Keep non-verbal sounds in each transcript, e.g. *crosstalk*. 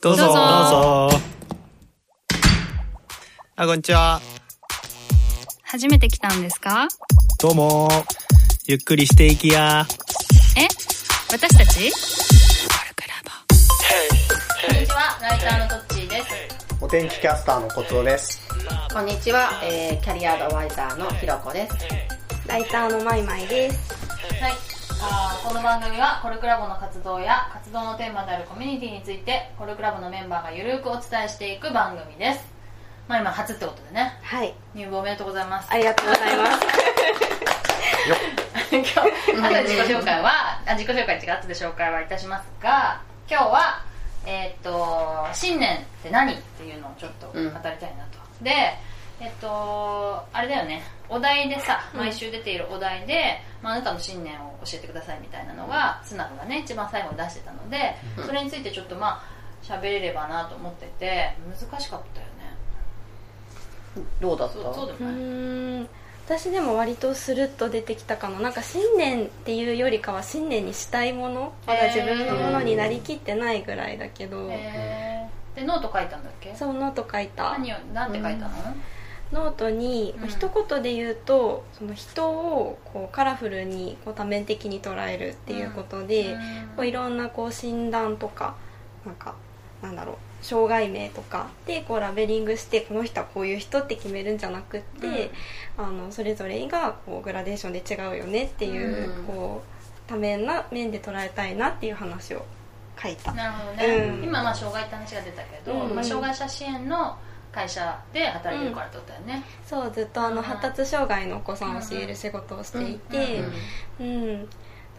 どうぞ。どうぞ。どうぞあこんにちは。初めて来たんですか？どうも。ゆっくりしていきや。え？私たち？こんにちは、ライターのトッチーです。お天気キャスターのコツオです。こんにちは、えー、キャリアアドバイザーのひろこです。ライターのマイマイです。はい。あーこの番組はコルクラボの活動や活動のテーマであるコミュニティについてコルクラボのメンバーがゆるくお伝えしていく番組です。まあ今初ってことでね、はい。入部おめでとうございます。ありがとうございます。*laughs* 今日、あと自己紹介は、あ自己紹介違う、後で紹介はいたしますが、今日は、えーっと、新年って何っていうのをちょっと語りたいなと。で、えっと、あれだよね、お題でさ、毎週出ているお題で、まあ、あなたの新年を教えてくださいみたいなのが、スナフがね、一番最後に出してたので、それについてちょっとまあ、喋れればなと思ってて、難しかったよね。どうだった？そうそうでうもない。私でも割とスルッと出てきたかな。なんか信念っていうよりかは信念にしたいものまだ自分のものになりきってないぐらいだけど、へー。で、ノート書いたんだっけ？そうノート書いた。何を、なんて書いたの、ノートに、うん。一言で言うとその人をこうカラフルにこう多面的に捉えるっていうことで、うん。こういろんなこう診断とかなんかなんだろう障害名とかでこうラベリングしてこの人はこういう人って決めるんじゃなくって、あのそれぞれがこうグラデーションで違うよねっていう,、うん。こう多面な面で捉えたいなっていう話を書いた。なるほどね、うん。今まあ障害って話が出たけど、うん。まあ、障害者支援の会社で働いてるからってことだよね、そうずっとあの発達障害のお子さんを教える仕事をしていて、うん、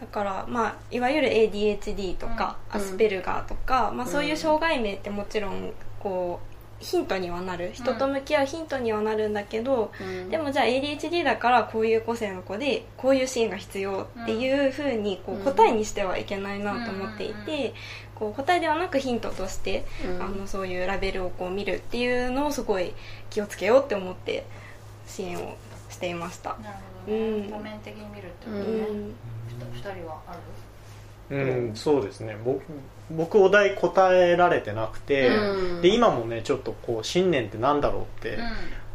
だから、まあ、いわゆる ADHD とか、うん。アスペルガーとか、まあ、そういう障害名ってもちろんこうヒントにはなる人と向き合うヒントにはなるんだけど、でもじゃあ ADHD だからこういう個性の子でこういうシーンが必要っていうふうにこう答えにしてはいけないなと思っていて、こう答えではなくヒントとして、あのそういうラベルをこう見るっていうのをすごい気をつけようって思って支援をしていました。なるほどね、うん。多面的に見るってことね、うん。ふた二人はあるうん、そうですね。僕、僕お題答えられてなくて、うん。で、今もね、ちょっとこう、新年ってなんだろうって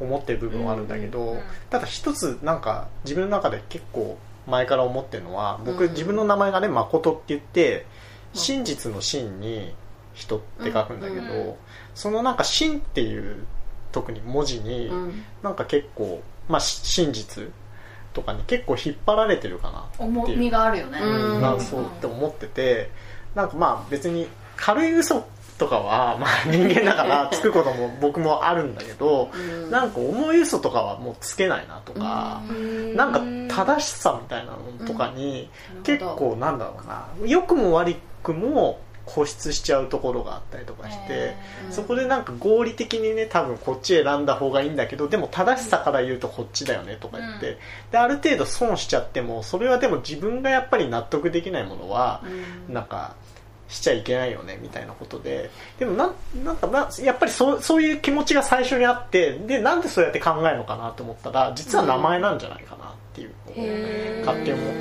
う思ってる部分はあるんだけど、うんうん。ただ一つなんか自分の中で結構前から思ってるのは、僕、うん。自分の名前がね、誠って言って、真実の真に人って書くんだけど、うんうそのなんか真っていう特に文字に、うん。なんか結構、まあ、し真実とかに結構引っ張られてるかなって重いう。みがあるよね、うん。なそうって思っててなんかまあ別に軽い嘘とかは、まあ、人間だからつくことも僕もあるんだけど、うん。なんか重い嘘とかはもうつけないなとか、なんか正しさみたいなのとかに結構なんだろうな良くも悪くも固執しちゃうところがあったりとかして、そこでなんか合理的にね多分こっち選んだ方がいいんだけどでも正しさから言うとこっちだよねとか言って、うん。である程度損しちゃってもそれはでも自分がやっぱり納得できないものは、なんかしちゃいけないよねみたいなことで。でもなんなんかなやっぱりそうそういう気持ちが最初にあってでなんでそうやって考えるのかなと思ったら実は名前なんじゃないかなっていう。のを勝手に思っ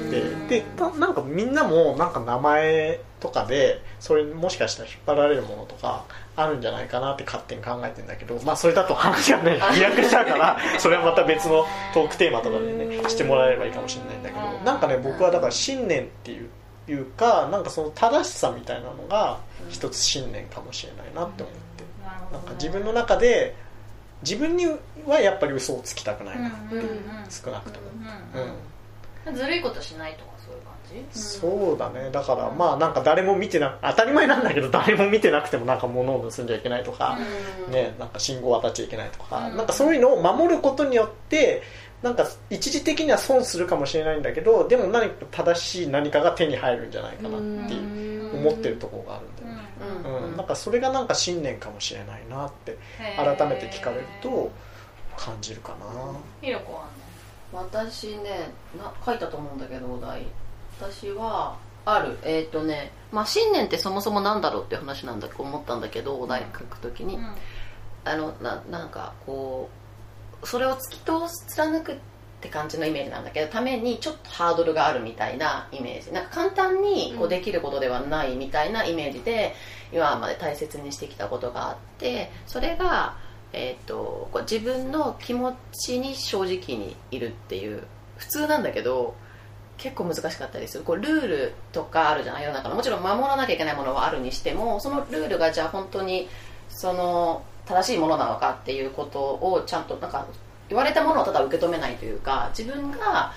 て。でななんかみんなもなんか名前とかでそれにもしかしたら引っ張られるものとかあるんじゃないかなって勝手に考えてんだけどまあそれだと話がね *laughs* 飛躍しちゃうからそれはまた別のトークテーマとかでねしてもらえればいいかもしれないんだけどなんかね僕はだから信念っていういうかなんかその正しさみたいなのが一つ信念かもしれないなって思って。なんか自分の中で自分にはやっぱり嘘をつきたくないなうんうんうん。少なくとも。ずるいことしないとかそういう感じ？そうだね。だからまあなんか誰も見てな当たり前なんだけど誰も見てなくてもなんか物を盗んじゃいけないとか、ね、なんか信号渡っちゃいけないとか、うん。なんかそういうのを守ることによってなんか一時的には損するかもしれないんだけどでも何か正しい何かが手に入るんじゃないかなっていう思ってるところがあるんだよね、うん。うん。なんかそれがなんか信念かもしれないなって改めて聞かれると感じるかな。ひろこは私ねな書いたと思うんだけどお題。私はある。えっ、とねまあ信念ってそもそもなんだろうって話なんだと思ったんだけどお題書くときに、ねあのななんかこうそれを突き通す貫くって感じのイメージなんだけどためにちょっとハードルがあるみたいなイメージ。なんか簡単にこうできることではないみたいなイメージで今まで大切にしてきたことがあってそれが、えー、とこう自分の気持ちに正直にいるっていう普通なんだけど結構難しかったりする。こうルールとかあるじゃない？世の中の。もちろん守らなきゃいけないものはあるにしてもそのルールがじゃあ本当にその正しいものなのかっていうことをちゃんとなんか言われたものをただ受け止めないというか自分が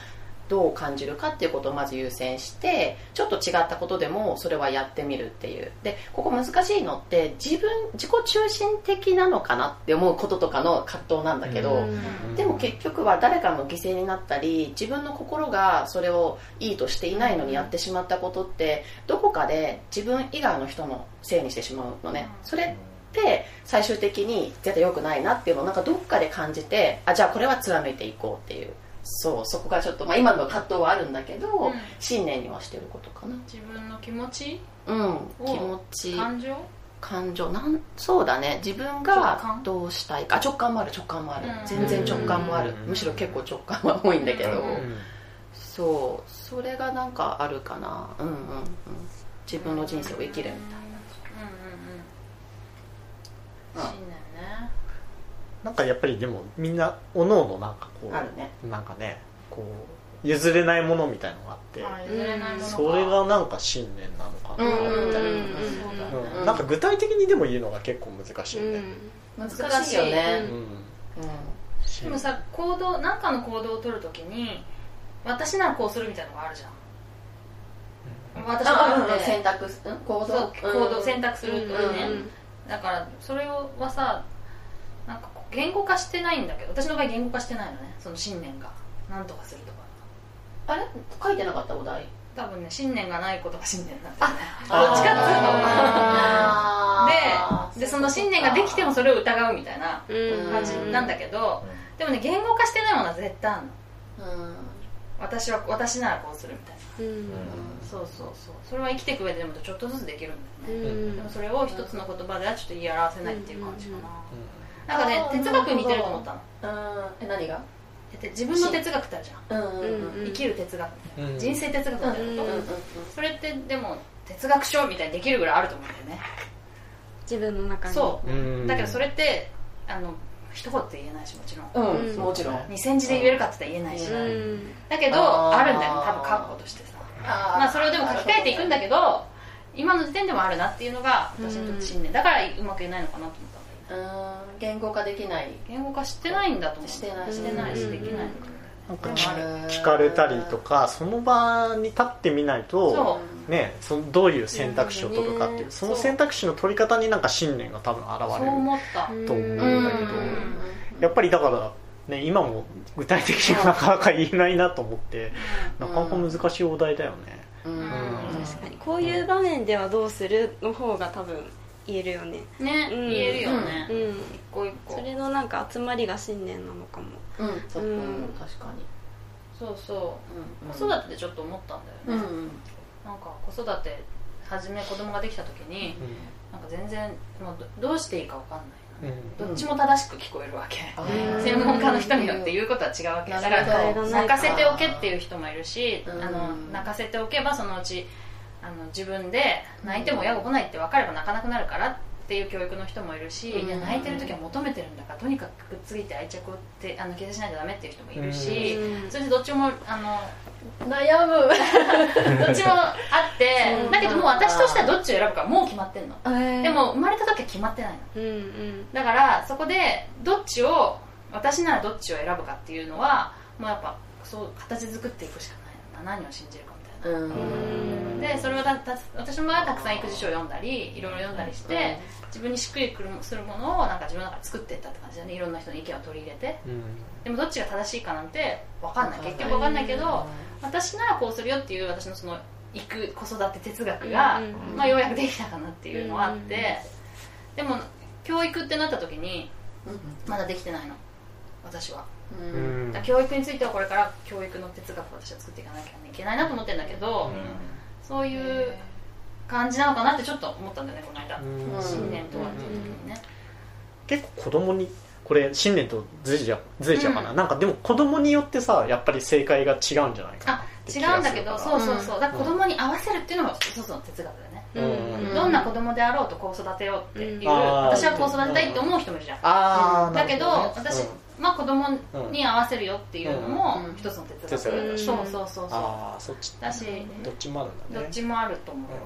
どう感じるかっていうことをまず優先してちょっと違ったことでもそれはやってみるっていう。でここ難しいのって自分自己中心的なのかなって思うこととかの葛藤なんだけど、でも結局は誰かの犠牲になったり自分の心がそれをいいとしていないのにやってしまったことってどこかで自分以外の人のせいにしてしまうのね。それって最終的に絶対良くないなっていうのをなんかどっかで感じてあじゃあこれは貫いていこうっていう。そうそこがちょっと、まあ、今の葛藤はあるんだけど、うん。信念にはしてることかな。自分の気持ち？うん気持ち。感情？感情？なんそうだね。自分直が感？どうしたいか。あ直感もある直感もある、うん。全然直感もある、うん。むしろ結構直感は多いんだけど、うん。そう。それがなんかあるかな。うんうんうん。自分の人生を生きるみたいなうんうんうんうん信念ねなんかやっぱりでもみんなおのおのなんかこあるね。うなんかねこう譲れないものみたいのがあってそれがなんか信念なのかな。みたいな、うんか具体的にでも言うのが結構難しいね、難しいよね。うん。うん。でもさ行動何かの行動を取るときに私ならこうするみたいなのがあるじゃん。私あは選択行動？行動選択するときね、うんだからそれをはさなんか言語化してないんだけど私の場合言語化してないのねその信念が。何とかするとか。あれ？書いてなかったお題多分ね信念がないことが信念なんだよね。あ *laughs* どっちかっあーつうと。ででその信念ができてもそれを疑うみたいなうん。感じなんだけど、でもね言語化してないものは絶対あるの。うん。私は私ならこうするみたいなうん。そうそうそう。それは生きていく上ででもちょっとずつできるんだよね、うん。でもそれを一つの言葉ではちょっと言い表せないっていう感じかな、うん。なんかね哲学に似てると思った。のうんえ何が自分の哲学ってあるじゃんうん。うんうん。生きる哲学。うん。人生哲学みたいなこと、うんうんうん。それってでも哲学書みたいにできるぐらいあると思うんだよね、自分の中に。そう。うん。だけどそれってあの一言で言えないしもちろん。うん。うん。もちろん。2000字で言えるかって言ったら言えないし、うん。だけどあるんだよね多分覚悟としてさ。まあそれをでも書き換えていくんだけど今の時点でもあるなっていうのが私にとって信念。だからうまく言えないのかなと思ったん。だ言語化できない。言語化してないんだと思う。してない。してないしうんできない。のかなん。かうん聞聞かれたりとかその場に立ってみないとそね、そのどういう選択肢を取るかっていう、うんその選択肢の取り方になんか信念が多分現れる思った。と思うんだけど、うん。やっぱりだから、ね、今も具体的にはなかなか言えないなと思って、なかなか難しいお題だよね、うん。うん。確かにこういう場面ではどうするの方が多分言えるよね。ねうん。言えるよね。うん。一個一個。それのなんか集まりが信念なのかも。うん。そっかうん確かに。そうそう。うん。子育てでちょっと思ったんだよね。うんなんか子育て初め子供ができた時になんか全然もうどどうしていいか分かんないうん。どっちも正しく聞こえるわけ、あー。専門家の人によって言うことは違うわけだから泣かせておけっていう人もいるしうん。あの泣かせておけばそのうちあの自分で泣いても親が来ないって分かれば泣かなくなるからっていう教育の人もいるし、うん。いや泣いてる時は求めてるんだからとにかくくっついて愛着をってあの消しないとダメっていう人もいるし、うん。それでどっちもあの悩む。*laughs* どっちもあってだけどもう私としてはどっちを選ぶかもう決まってんの。ででも生まれた時は決まってないの。うんうん。だからそこでどっちを私ならどっちを選ぶかっていうのはもうやっぱそう形作っていくしかないの。な何を信じるかみたいな、うんでそれはだだ私の場合はたくさん育児書を読んだりいろいろ読んだりして、自分にしっくりくるするものをなんか自分の中で作っていったって感じだねいろんな人の意見を取り入れて。うん。でもどっちが正しいかなんて分かんない。結局分かんないけど私ならこうするよっていう私のその行く子育て哲学が、うんうんうん。まあ、ようやくできたかなっていうのはあって、うんでも教育ってなった時にうんまだできてないの。私は。ううん。教育についてはこれから教育の哲学を私は作っていかなきゃいけないなと思ってるんだけど、そういう感じなのかなってちょっと思ったんだよねこの間、うん。信念とはっていう時にね、結構子供にこれ信念とずれちゃうずれちゃうかな、なんかでも子供によってさやっぱり正解が違うんじゃないかなあ違うんだけどそうそうそう。だから子供に合わせるっていうのが一つの哲学だよね。うんうんどんな子供であろうとこう育てようっていう、私はこう育てたいって思う人もいるじゃん、だけど私、まあ、子供に合わせるよっていうのも一つの哲学、うん、そうそうそうそう。だしどっちもあるんだね。どっちもあると思うよ。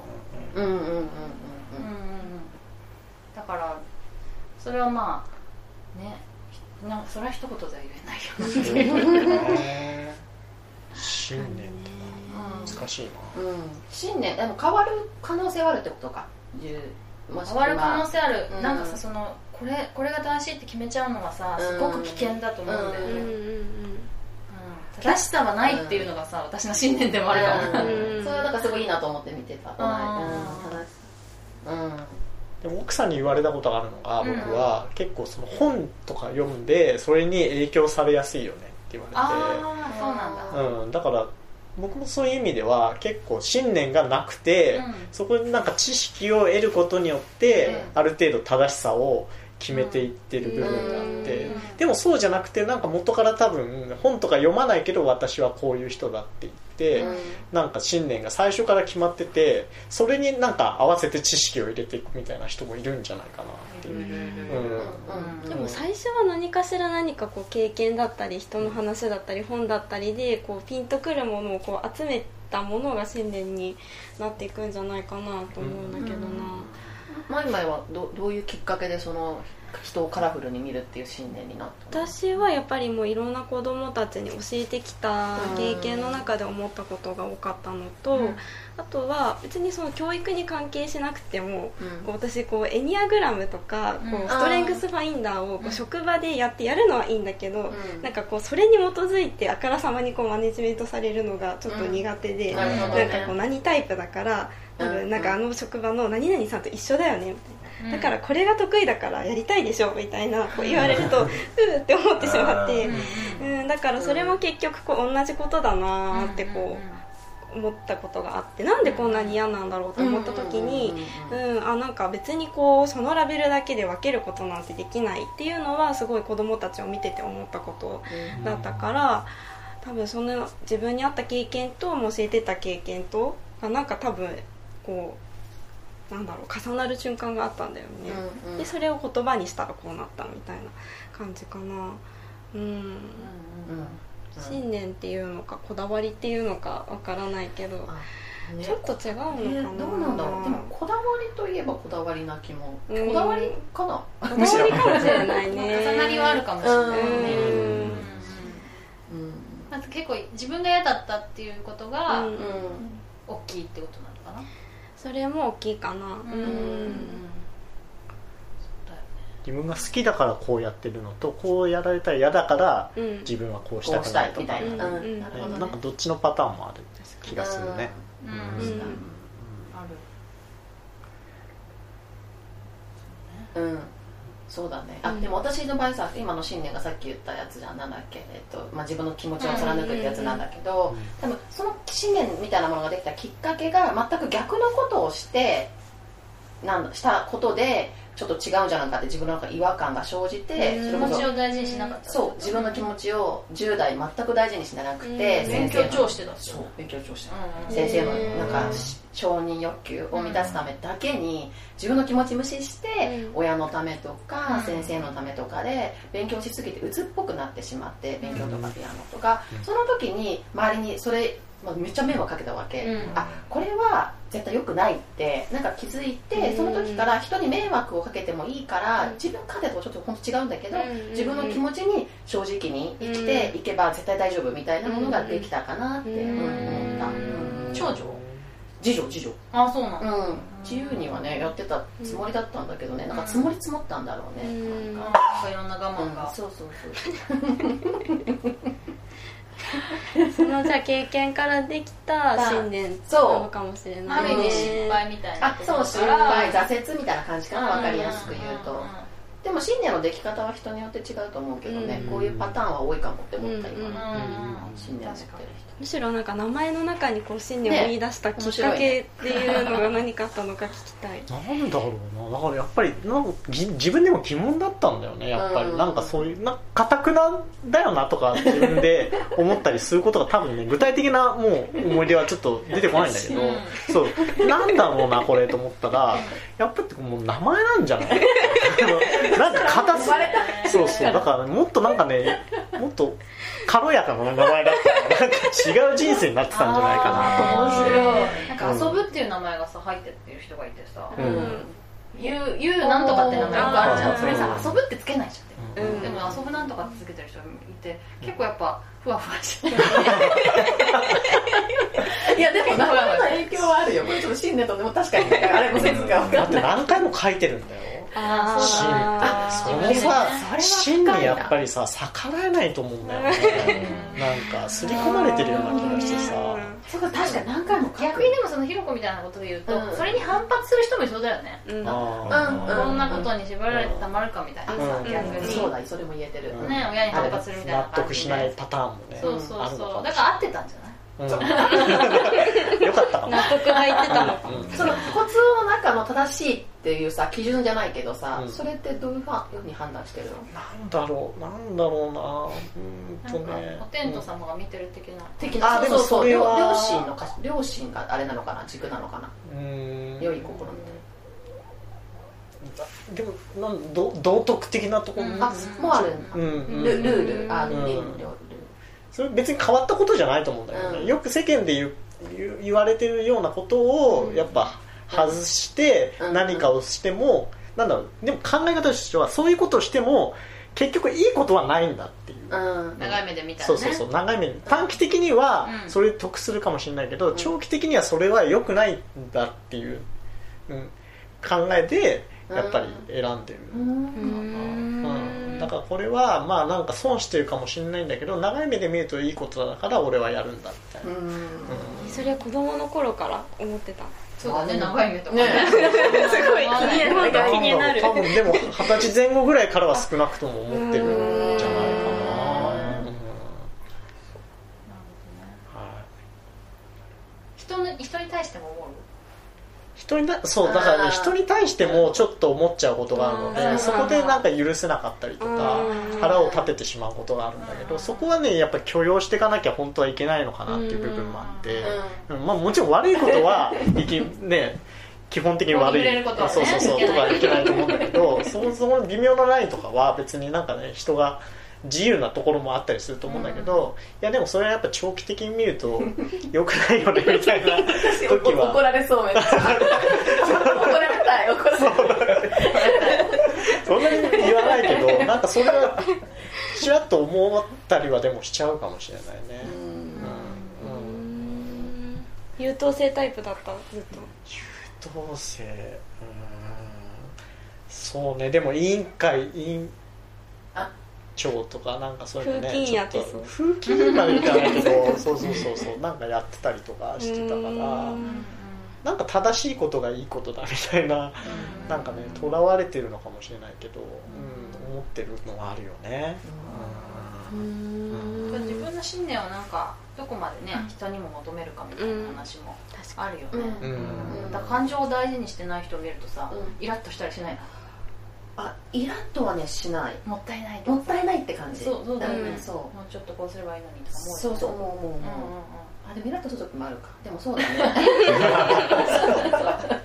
うんうんうん。うんうんだからそれはまあねなそれは一言じゃ言えないよ。信念難しいな。うん。信念でも変わる可能性はあるってことか。10もしくは。変わる可能性ある、うん。なんかさそのこれこれが正しいって決めちゃうのがさすごく危険だと思うんだよね、うんうんうん正しさはないっていうのがさ、私の信念でもあるから、うんうんそれはなんかすごいいいなと思って見てた。このうん。でも奥さんに言われたことがあるのがうん。僕は結構その本とか読んでそれに影響されやすいよねって言われて。ああそうなんだ、うん、だから僕もそういう意味では結構信念がなくて、うん。そこになんか知識を得ることによって、ある程度正しさを決めていってる部分があって、うん。でもそうじゃなくてなんか元から多分本とか読まないけど私はこういう人だって言って、うんなんか信念が最初から決まっててそれになんか合わせて知識を入れていくみたいな人もいるんじゃないかなっていう。うんうん。でも最初は何かしら何かこう経験だったり人の話だったり本だったりでこうピンとくるものをこう集めたものが信念になっていくんじゃないかなと思うんだけどな、マイマイはどどういうきっかけでその人をカラフルに見るっていう信念になったの？私はやっぱりもういろんな子供たちに教えてきた経験の中で思ったことが多かったのと、うん。あとは別にその教育に関係しなくても、うん。こう私こうエニアグラムとかこうストレングスファインダーをこう職場でやってやるのはいいんだけど、うん。なんかこうそれに基づいてあからさまにこうマネジメントされるのがちょっと苦手で、うん。なんかこう何タイプだから多うん。分なんかあの職場の何々さんと一緒だよねみたいな。うん。だからこれが得意だからやりたいでしょみたいなこう言われると *laughs* うーって思ってしまって。うんうんだからそれも結局こう同じことだなーってこう思ったことがあってなんでこんなに嫌なんだろうと思った時にうんあなんか別にこうそのラベルだけで分けることなんてできないっていうのはすごい子供たちを見てて思ったことだったから多分その自分に合った経験と教えてた経験とがなんか多分こうなんだろう重なる瞬間があったんだよね、うんうん。でそれを言葉にしたらこうなったみたいな感じかな。うん。信念っていうのかこだわりっていうのかわからないけどね。ちょっと違うのかな、えーどうなんだろう。でもこだわりといえばこだわりな気もうん。こだわりかな。こだわりかもしれないね。*laughs* 重なりはあるかもしれない。ねうん。うん。うん。まず結構自分が嫌だったっていうことがうん。大きいってことなのかなそれも大きいかな。うん。自分が好きだからこうやってるのとこうやられたら嫌だからうん。自分はこうしたくないとか。みたいな。うん。かどっちのパターンもある。気がするね。うん。うん。ある。うんそうだね。あでも私の場合さ今の信念がさっき言ったやつじゃん。なんだっけ、えっとまあ、自分の気持ちを貫くってやつなんだけど、多分その信念みたいなものができたきっかけが全く逆のことをしてなん。だしたことでちょっと違うんじゃないかって自分の中で違和感が生じて気持ちを大事にしなかった。そう自分の気持ちを10代全く大事にしてなくてうん。勉強超してたそう勉強超してうん。先生のうんなんかし承認欲求を満たすためだけに自分の気持ち無視してうん。親のためとかうん。先生のためとかで勉強しすぎて鬱っぽくなってしまって勉強とかピアノとか。その時に周りにそれまあめっちゃ迷惑かけたわけ。うん。あこれは絶対良くないってなんか気づいてうん。その時から人に迷惑をかけてもいいからうん。自分勝手とはちょっと本当違うんだけどうん自分の気持ちに正直に生きていけば絶対大丈夫みたいなものができたかなって思った。うん。長女？次女？次女？あそうなんだうん。自由にはねやってたつもりだったんだけどね。なんか積もり積もったんだろうね。うん。なんか。いろんな我慢が。そうそうそう *laughs* *laughs* そのじゃあ経験からできた信念そうなのかもしれあないる意味失敗みたいなあそう失敗挫折みたいな感じかな。分かりやすく言うと。んんんでも信念のでき方は人によって違うと思うけどね、うん。こういうパターンは多いかもって思った今、うん。うんうん信念持ってるむしろなんか名前の中にこう信念を見出したきっかけっていうのが何かあったのか聞きたい。なんだろうなだからやっぱりなんかぎ自分でも疑問だったんだよねやっぱり、うんなんかそういうなかたくなだよなとか自分で *laughs* 思ったりすることが多分ね具体的なもう思い出はちょっと出てこないんだけど、そう。なんだろうなこれと思ったらやっぱりもう名前なんじゃない？なんか硬すそうそう。だから、ね、もっとなんかねもっと軽やかな名前だったらな。んか違う人生になってたんじゃないかなと思う面し白い。なんか遊ぶっていう名前がさ入ってってる人がいてさ。ゆうゆうなんとかって名前よくあるじゃん。それさ遊ぶってつけないじゃんうん。でも遊ぶなんとかってつけてる人いて結構やっぱふわふわしてる。*laughs* いやでも名前の影響はあるよ。これちょっと信念とでも確かに。あれも説が分だってかんない何回も書いてるんだよあそー。のさそれは深いな芯にやっぱりさ逆らえないと思うんだよね。なんか刷り込まれてるような気がしてさ。そうか確かに何回も逆にでもそのひろこみたいなことで言うと、うん。それに反発する人もいそうだよね、うん。あうんこんなことに縛られてたまるかみたいなさ、うん。逆に、そうだそれも言えてる、うん。ね親に反発するみたいな納得しないパターンもねそうそうそう。だから合ってたんじゃない？うん。*laughs* よかった。納得がいってたのその骨の中の正しいっていうさ基準じゃないけどさ、うん。それってどういうふうに判断してるの？なんだろうなんだろうな。うーんとね。お天道様が見てる的な、的あでもそうそうそう。それは。両両親のか両親があれなのかな？軸なのかな？うーん。良い心みたいでもなんど道徳的なところ？うん。あもうあるんだ、うん。ルルールあうんそれ別に変わったことじゃないと思うんだよね、うん。よく世間で言う言われてるようなことをやっぱ外してうん。何かをしても、なんだろう。でも考え方としてはそういうことをしても結局いいことはないんだっていう、うん。長い目で見たらね。そうそうそう。長い目に短期的にはうん。それで得するかもしれないけど、長期的にはそれは良くないんだっていう、うん、考えでやっぱり選んでる、うんうん、だからこれはまあなんか損してるかもしれないんだけど長い目で見るといいことだから俺はやるんだみたいな、うん。それは子供の頃から思ってた？そうだね長い目とか。ねすごい気になる。気になる多分でも二十歳前後ぐらいからは少なくとも思ってるんじゃない。かな、うん。はい。人の人に対しても思う人になそうだからね人に対してもちょっと思っちゃうことがあるのうん。でそこでなんか許せなかったりとかうん。腹を立ててしまうことがあるんだけどそこはねやっぱり許容していかなきゃ本当はいけないのかなっていう部分もあって、うん。まあ、もちろん悪いことはいきね *laughs* 基本的に悪いそうそうそうとかいけないと思うんだけどそもそも微妙なラインとかは別になんかね人が自由なところもあったりすると思うんだけど、いやでもそれはやっぱ長期的に見ると *laughs* 良くないよねみたいな *laughs* 時は。怒られそうめっちゃ。怒られたい怒られたい。*laughs* そんなに言わないけどなんかそれはちらっと思ったりはでもしちゃうかもしれないね、優等生タイプだったずっと。優等生。うん。そうね。でも委員会委員あ長とかなんかそういうのね風紀やってちょそうと風紀までいかないけどそうそうそうそうなんかやってたりとかしてたからうん。なんか正しいことがいいことだみたいななんかねとらわれてるのかもしれないけど、うん、思ってるのはあるよね、自分の信念をなんかどこまでね人にも求めるかみたいな話もあるよね、うん。うん。だ感情を大事にしてない人を見るとさ、うイラッとしたりしない。のあイラッとはねしない。もったいないもったいないって感じ。そうそうだよね、んそもうちょっとこうすればいいのにとかう思うそうそう思う思う思う、うんうんうんあでもイラッとする時もあるか。でもそうだね。*laughs*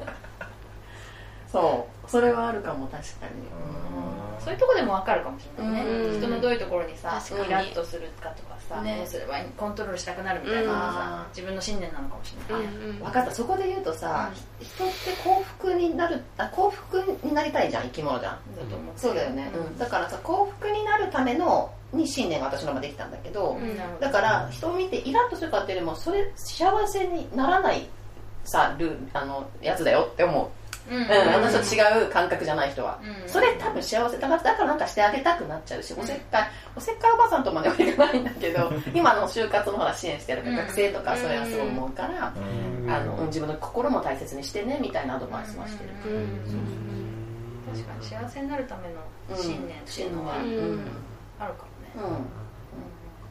そうそれはあるかも確かにそういうとこでも分かるかもしれないね、うん。人のどういうところにさイラッとするかとかさ、ね。どうすればコントロールしたくなるみたいなのがさ、うん。自分の信念なのかもしれない、分かった。そこで言うとさ、人って幸福になるあ幸福になりたいじゃん生き物じゃんそうだよね、うん、だからさ幸福になるためのに信念が私の中でできたんだけど、うん。だから人を見てイラッとするかっていうよりもそれ幸せにならないさルーあのやつだよって思う、うん。うん。あの違う感覚じゃない人は、うん。それ多分幸せだからだからなんかしてあげたくなっちゃうし、おせっかいおせっかいおばさんとまではいかないんだけど *laughs* 今の就活のほら支援してるから、うん。学生とかそれはすごい思うから、うん。あのうん自分の心も大切にしてねみたいなアドバイスはしてる、確確かに幸せになるための信念っていうのは。うん。うん。あるかもね、うん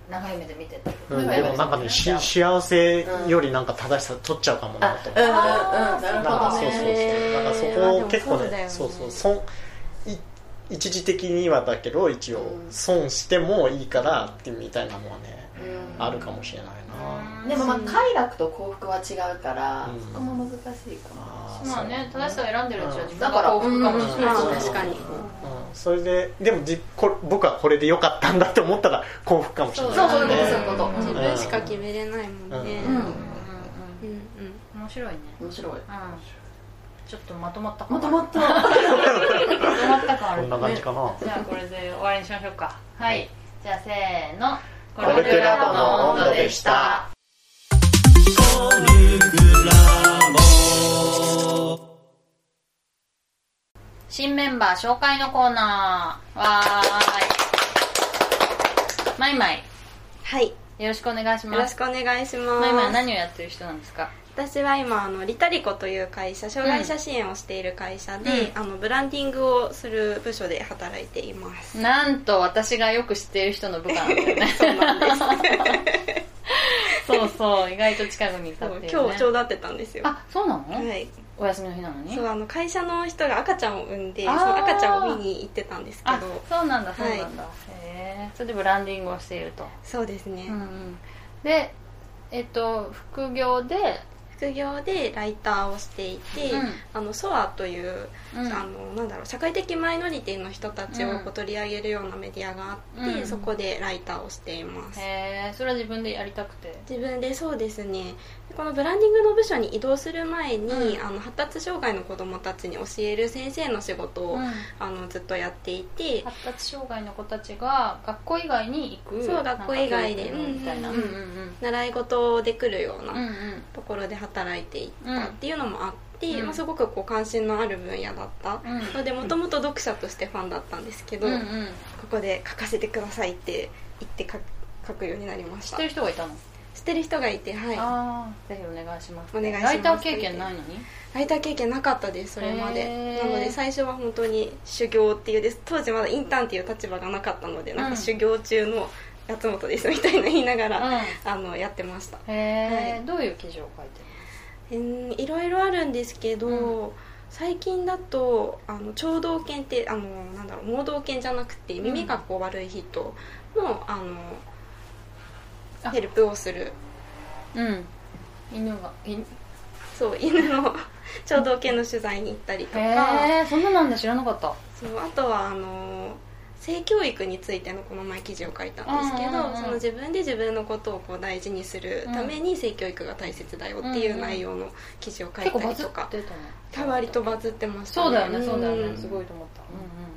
長い目で見てて、うんでもなんかねし幸せよりなんか正しさ取っちゃうかもなと思って。うん。うんなんかそうそうそう。ねだからそこを結構ねね。そうそう損い一時的にはだけど一応うん。損してもいいからってみたいなのはねうんあるかもしれないな。でもまあ快楽と幸福は違うから、うん。そこも難しいかもまあね正しさを選んでるうちは自分だからが幸福かもしれない、うん。そう確かに。うん。それででもじこ僕はこれで良かったんだって思ったら幸福かもしれない。そうそういうことねそういうこと、自分しか決めれないもんね。うん。うん。うんうん面白いね。面白い。うん。ちょっとまとまったかまとまった。まとまった感あるこんな感じかな。じゃあこれで終わりにしましょうか。はい。じゃあせーのコルクラボの温度でした。新メンバー紹介のコーナー。わーい。マイマイ。はい。よろしくお願いしよます。ろしくお願いします。マイマイは何をやってる人なんですか？私は今あのリタリコという会社障害者支援をしている会社で、うん。あのブランディングをする部署で働いています。なんと私がよく知っている人の部下なんだよね。*laughs* そうなんです。*laughs* そうそう意外と近くにいたっていう、ね、今日ちょうど会ってたんですよ。あそうなの、はい。お休みの日なのに？そうあの会社の人が赤ちゃんを産んでその赤ちゃんを見に行ってたんですけあどそうなんだそうなんだ、へえそれでブランディングをしていると、そうですね、うんうん、でえっと副業で副業でライターをしていて、うん。あのソアという、うん。あのなんだろう社会的マイノリティの人たちをこう取り上げるようなメディアがあって、うん。そこでライターをしています、へえそれは自分でやりたくて。自分でそうですねこのブランディングの部署に移動する前に、うん。あの発達障害の子どもたちに教える先生の仕事を、うん。あのずっとやっていて、発達障害の子たちが学校以外に行くそう学校以外でみたいな。ううんうんんうん。習い事で来るような、ところで働いていったっていうのもあって、うん。まあ、すごくこう関心のある分野だった。うん。のでもともと読者としてファンだったんですけど、うんうん。ここで書かせてくださいって言って書書くようになりました。知ってる人がいたの、知ってる人がいてはい。ああぜひお願いします。お願いします。ライター経験ないのに？ライター経験なかったですそれまで。なので最初は本当に修行っていうです。当時まだインターンっていう立場がなかったのでなん。うんか修行中の八本ですみたいな言いながら、うん。あのやってました。へえ、はい。どういう記事を書いてえーいろいろあるんですけど、うん。最近だとあの聴動犬ってあのなんだろう盲導犬じゃなくてん耳がこう悪い人のあのあヘルプをする。うん。犬がいそう犬の *laughs* 聴導犬の取材に行ったりとか。へえそんななんだ知らなかった。そうあとはあの性教育についてのこの前記事を書いたんですけど、うんうんうんその自分で自分のことをこう大事にするために性教育が大切だよっていう内容の記事を書い結構バズったりとか、てたね。た割とバズってましたそうだよねそうだよね。ん。すごいと思った。うんうんうん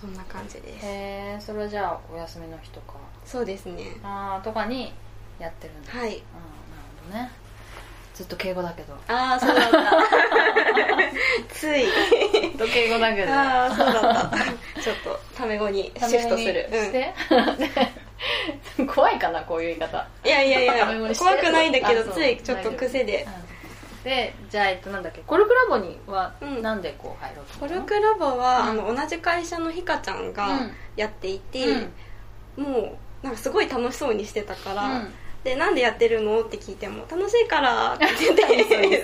そんな感じです。へえそれはじゃあお休みの日とか。そうですね。ああとかにやってるんだ。はい。あーなるほどね。ずっと敬語だけど。ああそうだった *laughs* つい。ずっと敬語だけど。ああそうだった *laughs* ちょっとタメ語にシフトする、しうん。て、*laughs* 怖いかなこういう言い方。いやいやいや怖くないんだけどついちょっと癖ででじゃあえっとなんだっけコルクラボにはうん。なんでこう入ろうとコ思ったのルクラボは、うん。あの同じ会社のひかちゃんがうん。やっていて、うん。もうなんかすごい楽しそうにしてたから、うんでなんでやってるの？って聞いても楽しいからって言って。で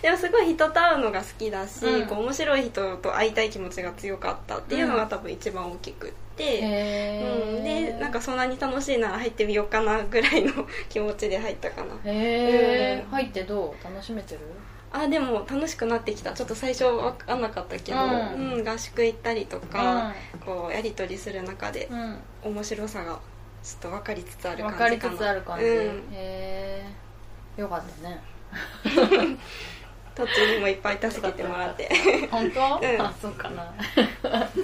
でもすごい人と会うのが好きだし、うん。こう面白い人と会いたい気持ちが強かったっていうのが多分一番大きくって、へうん、えでなんかそんなに楽しいなら入ってみようかなぐらいの気持ちで入ったかな。へえうん。入ってどう？楽しめてる？あでも楽しくなってきた。ちょっと最初分かんなかったけど、ううんん合宿行ったりとか、こうやり取りする中でうん。面白さがちょっと分かりつつある分感かりつじかなつある感じ、うん、へえよかったね。トッチにもいっぱい助けてもらって。本当、うん。あそうかな。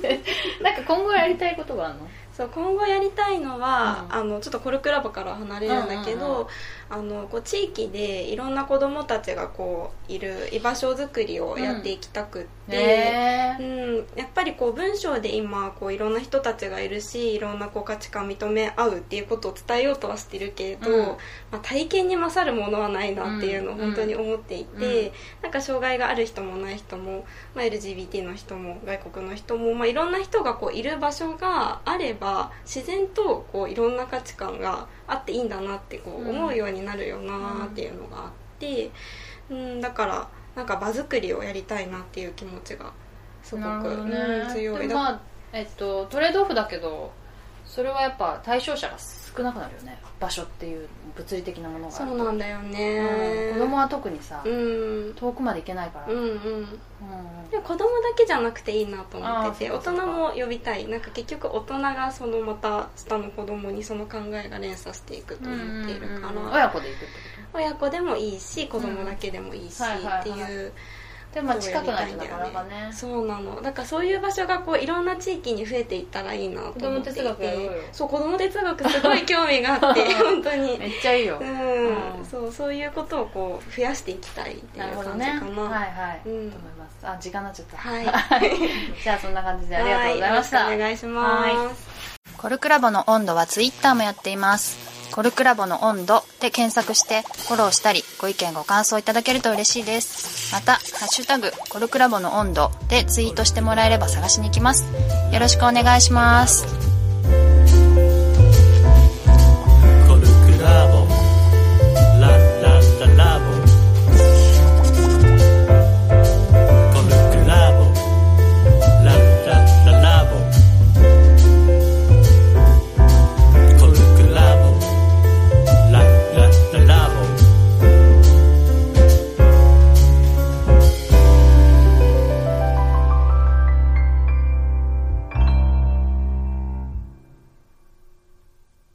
で *laughs* なんか今後やりたいことがあるの？そう今後やりたいのは、うん。あのちょっとコルクラボからは離れるんだけど、うんうんうん。あのこう地域でいろんな子どもたちがこういる居場所づくりをやっていきたくって、ねうん、やっぱりこう文章で今こういろんな人たちがいるしいろんなこう価値観認め合うっていうことを伝えようとはしてるけれど、うん。まあ、体験に勝るものはないなっていうのを本当に思っていて、うん。なんか障害がある人もない人も、まあ、LGBT の人も外国の人も、まあ、いろんな人がこういる場所があれば自然とこういろんな価値観があっていいんだなってこううん思うようになるよなっていうのがあって、うん、だからなんか場作りをやりたいなっていう気持ちがすごく、ね、うん、強い。だでもまあえっとトレードオフだけどそれはやっぱ対象者が少なくなるよね。場所っていう物理的なものがあそうなんだようん。ね、子供は特にさ、うん。遠くまで行けないから、うんうん。うん。でも子供だけじゃなくていいなと思ってて大人も呼びたい。なんか結局大人がそのまた下の子供にその考えが連鎖していくと思っているから、うんうんうん。親子で行くってこ親子でもいいし子供だけでもいいしうんはいはいはい。っていうとでもまあ近くないとなかなかね。そうなの。だからそういう場所がこういろんな地域に増えていったらいいなと思っていて。子供哲学やろうよ。そう子供哲学すごい興味があって *laughs* 本当に。めっちゃいいよ、うん、うん。そうそういうことをこう増やしていきたいっていう感じかな。ね。はいはい、うん。と思います。あ時間になっちゃった。はい。*laughs* じゃあそんな感じでありがとうございました、はい、よろしくお願いします。コルクラボの温度はツイッターもやっています。コルクラボの温度で検索してフォローしたりご意見ご感想いただけると嬉しいです。また、ハッシュタグコルクラボの温度でツイートしてもらえれば探しに行きます。よろしくお願いします。